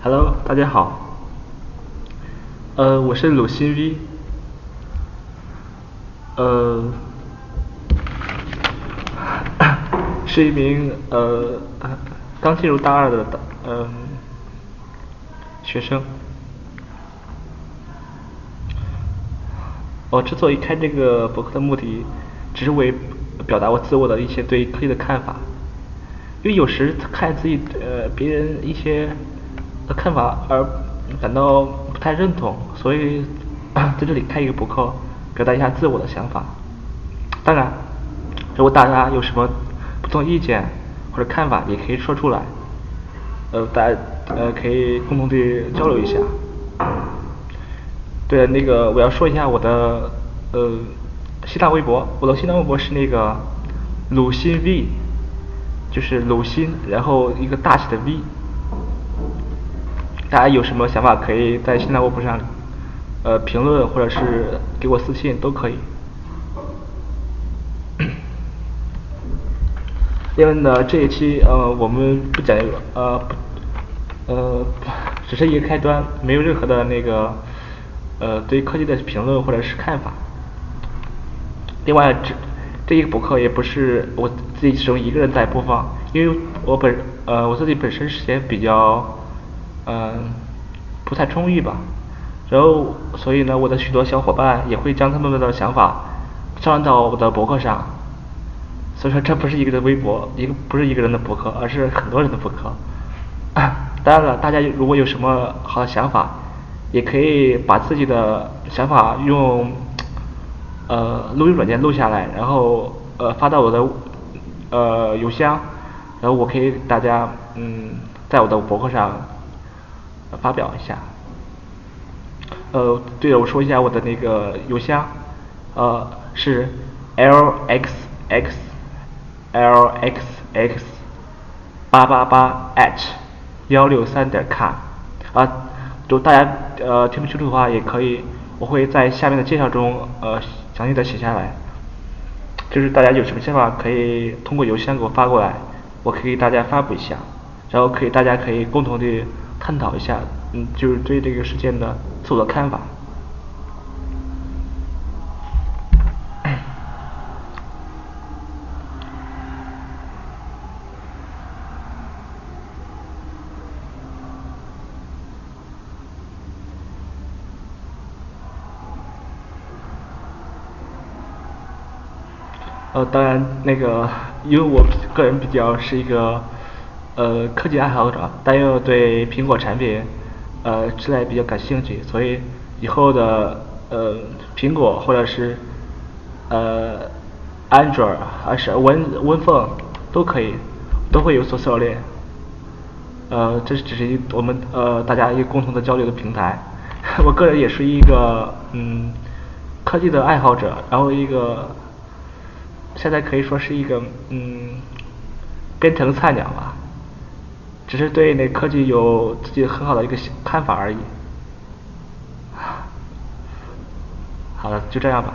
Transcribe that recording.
Hello，大家好。呃，我是鲁新 V。呃，是一名呃刚进入大二的嗯学生。我之所以开这个博客的目的，只是为表达我自我的一些对科技的看法。因为有时看自己呃别人一些的看法而感到不太认同，所以 在这里开一个博客，表达一下自我的想法。当然，如果大家有什么不同意见或者看法，也可以说出来，呃，大家呃可以共同的交流一下。对，那个我要说一下我的呃新浪微博，我的新浪微博是那个鲁新 V。就是鲁新，然后一个大写的 V。大家有什么想法，可以在新浪微博上呃评论，或者是给我私信都可以。另外呢，这一期呃我们不讲呃不呃只是一个开端，没有任何的那个呃对科技的评论或者是看法。另外这。这一个博客也不是我自己只用一个人在播放，因为我本呃我自己本身时间比较嗯不太充裕吧，然后所以呢我的许多小伙伴也会将他们的想法上传到我的博客上，所以说这不是一个的微博，一个不是一个人的博客，而是很多人的博客。当然了，大家如果有什么好的想法，也可以把自己的想法用。呃，录音软件录下来，然后呃发到我的呃邮箱，然后我可以大家嗯在我的博客上发表一下。呃，对了，我说一下我的那个邮箱，呃是 l x x l x x 八八八 at 幺六三点 com 啊，就大家呃听不清楚的话也可以，我会在下面的介绍中呃。详细的写下来，就是大家有什么想法可以通过邮箱给我发过来，我可以给大家发布一下，然后可以大家可以共同的探讨一下，嗯，就是对这个事件的自我的看法。呃，当然，那个，因为我个人比较是一个呃科技爱好者，但又对苹果产品呃之类比较感兴趣，所以以后的呃苹果或者是呃安卓还是 Win Win 凤都可以，都会有所涉猎。呃，这只是一我们呃大家一个共同的交流的平台。我个人也是一个嗯科技的爱好者，然后一个。现在可以说是一个嗯编程菜鸟吧，只是对那科技有自己很好的一个看法而已。好了，就这样吧。